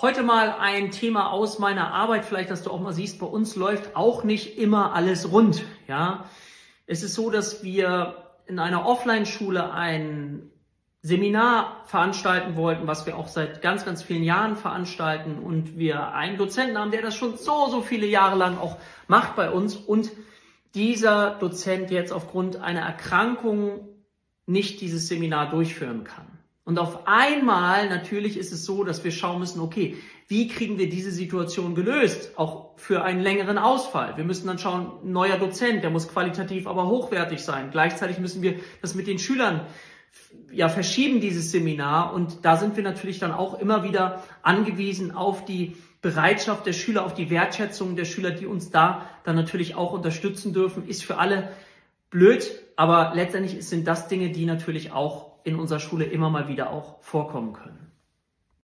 Heute mal ein Thema aus meiner Arbeit, vielleicht, dass du auch mal siehst, bei uns läuft auch nicht immer alles rund. Ja, es ist so, dass wir in einer Offline-Schule ein Seminar veranstalten wollten, was wir auch seit ganz, ganz vielen Jahren veranstalten und wir einen Dozenten haben, der das schon so, so viele Jahre lang auch macht bei uns und dieser Dozent jetzt aufgrund einer Erkrankung nicht dieses Seminar durchführen kann. Und auf einmal natürlich ist es so, dass wir schauen müssen, okay, wie kriegen wir diese Situation gelöst, auch für einen längeren Ausfall. Wir müssen dann schauen, neuer Dozent, der muss qualitativ aber hochwertig sein. Gleichzeitig müssen wir das mit den Schülern ja verschieben, dieses Seminar. Und da sind wir natürlich dann auch immer wieder angewiesen auf die Bereitschaft der Schüler, auf die Wertschätzung der Schüler, die uns da dann natürlich auch unterstützen dürfen, ist für alle blöd, aber letztendlich sind das Dinge, die natürlich auch in unserer Schule immer mal wieder auch vorkommen können.